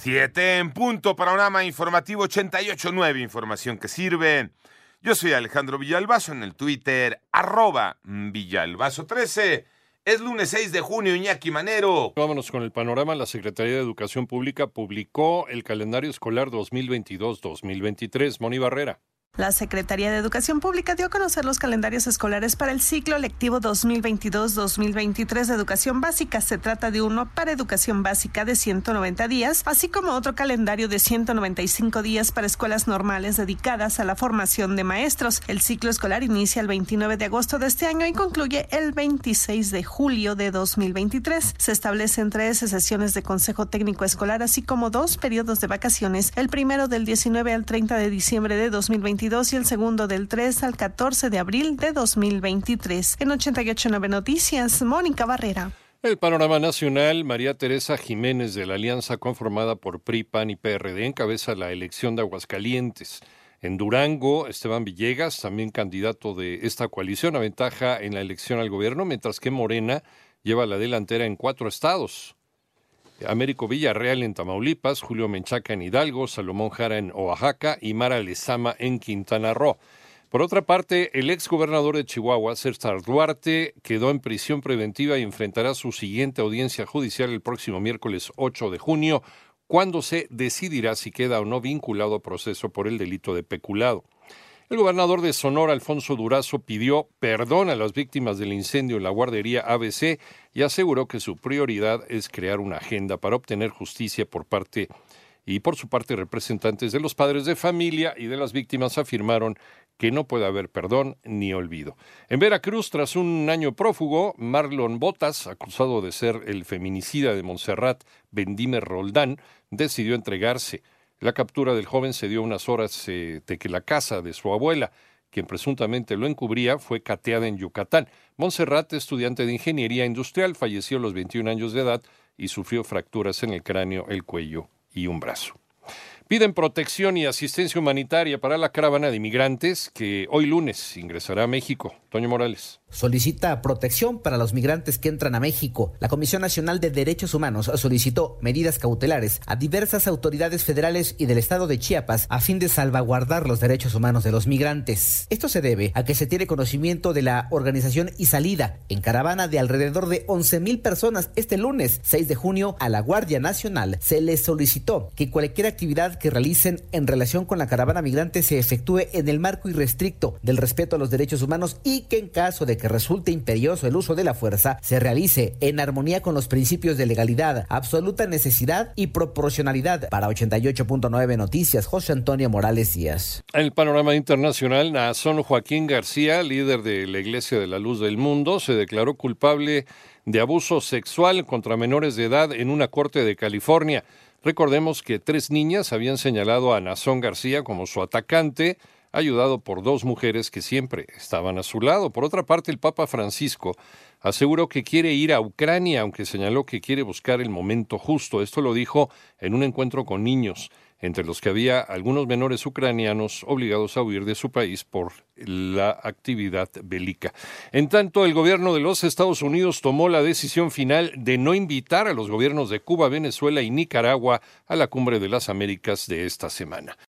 Siete en punto, panorama informativo 88.9, información que sirve. Yo soy Alejandro Villalbazo en el Twitter, arroba Villalbazo13. Es lunes 6 de junio, Iñaki Manero. Vámonos con el panorama. La Secretaría de Educación Pública publicó el calendario escolar 2022-2023. Moni Barrera. La Secretaría de Educación Pública dio a conocer los calendarios escolares para el ciclo lectivo 2022-2023 de educación básica. Se trata de uno para educación básica de 190 días, así como otro calendario de 195 días para escuelas normales dedicadas a la formación de maestros. El ciclo escolar inicia el 29 de agosto de este año y concluye el 26 de julio de 2023. Se establecen tres sesiones de Consejo Técnico Escolar, así como dos periodos de vacaciones, el primero del 19 al 30 de diciembre de 2023 y el segundo del 3 al 14 de abril de 2023. En 889 Noticias, Mónica Barrera. El panorama nacional, María Teresa Jiménez de la alianza conformada por PRI, PAN y PRD encabeza la elección de Aguascalientes. En Durango, Esteban Villegas, también candidato de esta coalición, aventaja en la elección al gobierno, mientras que Morena lleva la delantera en cuatro estados. Américo Villarreal en Tamaulipas, Julio Menchaca en Hidalgo, Salomón Jara en Oaxaca y Mara Lezama en Quintana Roo. Por otra parte, el ex gobernador de Chihuahua, César Duarte, quedó en prisión preventiva y enfrentará su siguiente audiencia judicial el próximo miércoles 8 de junio, cuando se decidirá si queda o no vinculado a proceso por el delito de peculado. El gobernador de Sonora, Alfonso Durazo, pidió perdón a las víctimas del incendio en la guardería ABC y aseguró que su prioridad es crear una agenda para obtener justicia por parte y por su parte representantes de los padres de familia y de las víctimas afirmaron que no puede haber perdón ni olvido. En Veracruz, tras un año prófugo, Marlon Botas, acusado de ser el feminicida de Montserrat Bendimer Roldán, decidió entregarse. La captura del joven se dio unas horas eh, de que la casa de su abuela, quien presuntamente lo encubría, fue cateada en Yucatán. Montserrat, estudiante de ingeniería industrial, falleció a los 21 años de edad y sufrió fracturas en el cráneo, el cuello y un brazo. Piden protección y asistencia humanitaria para la caravana de inmigrantes que hoy lunes ingresará a México. Toño Morales solicita protección para los migrantes que entran a México. La Comisión Nacional de Derechos Humanos solicitó medidas cautelares a diversas autoridades federales y del estado de Chiapas a fin de salvaguardar los derechos humanos de los migrantes. Esto se debe a que se tiene conocimiento de la organización y salida en caravana de alrededor de 11 mil personas este lunes 6 de junio a la Guardia Nacional. Se les solicitó que cualquier actividad que realicen en relación con la caravana migrante se efectúe en el marco irrestricto del respeto a los derechos humanos y que en caso de que resulte imperioso el uso de la fuerza se realice en armonía con los principios de legalidad, absoluta necesidad y proporcionalidad. Para 88.9 Noticias, José Antonio Morales Díaz. En el panorama internacional, Nazón Joaquín García, líder de la Iglesia de la Luz del Mundo, se declaró culpable de abuso sexual contra menores de edad en una corte de California. Recordemos que tres niñas habían señalado a Nazón García como su atacante, ayudado por dos mujeres que siempre estaban a su lado. Por otra parte, el Papa Francisco aseguró que quiere ir a Ucrania, aunque señaló que quiere buscar el momento justo. Esto lo dijo en un encuentro con niños, entre los que había algunos menores ucranianos obligados a huir de su país por la actividad bélica. En tanto, el gobierno de los Estados Unidos tomó la decisión final de no invitar a los gobiernos de Cuba, Venezuela y Nicaragua a la Cumbre de las Américas de esta semana.